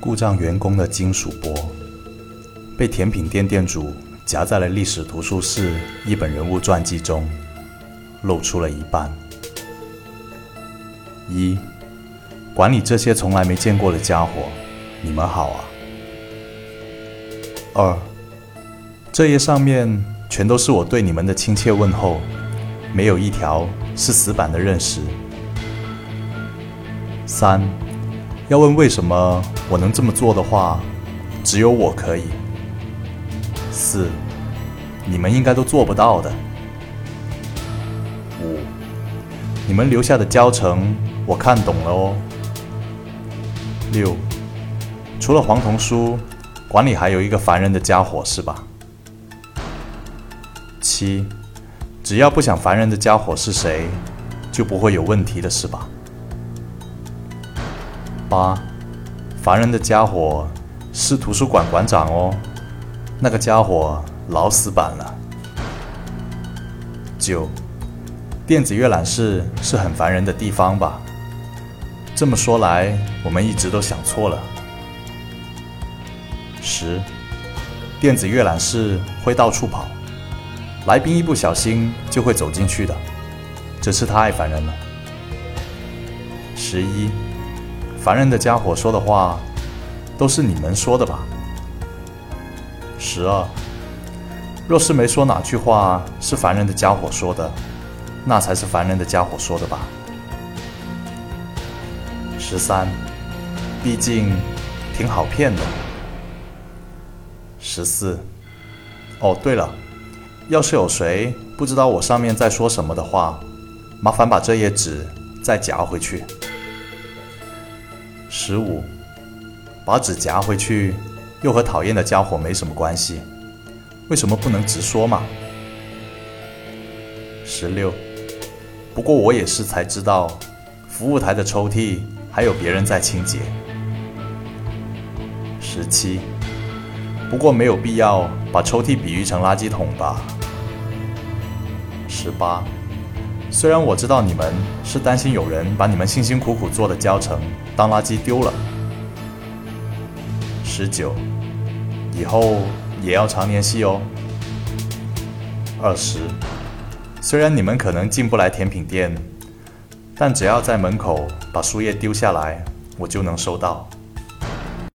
故障员工的金属波，被甜品店店主夹在了历史图书室一本人物传记中，露出了一半。一，管理这些从来没见过的家伙，你们好啊。二，这页上面全都是我对你们的亲切问候，没有一条是死板的认识。三。要问为什么我能这么做的话，只有我可以。四，你们应该都做不到的。五，你们留下的教程我看懂了哦。六，除了黄铜书，馆里还有一个烦人的家伙是吧？七，只要不想烦人的家伙是谁，就不会有问题的是吧？八，烦人的家伙是图书馆馆长哦，那个家伙老死板了。九，电子阅览室是很烦人的地方吧？这么说来，我们一直都想错了。十，电子阅览室会到处跑，来宾一不小心就会走进去的，真是太烦人了。十一。烦人的家伙说的话，都是你们说的吧？十二，若是没说哪句话是烦人的家伙说的，那才是烦人的家伙说的吧？十三，毕竟挺好骗的。十四，哦对了，要是有谁不知道我上面在说什么的话，麻烦把这页纸再夹回去。十五，把纸夹回去，又和讨厌的家伙没什么关系，为什么不能直说嘛？十六，不过我也是才知道，服务台的抽屉还有别人在清洁。十七，不过没有必要把抽屉比喻成垃圾桶吧？十八。虽然我知道你们是担心有人把你们辛辛苦苦做的教程当垃圾丢了。十九，以后也要常联系哦。二十，虽然你们可能进不来甜品店，但只要在门口把书页丢下来，我就能收到。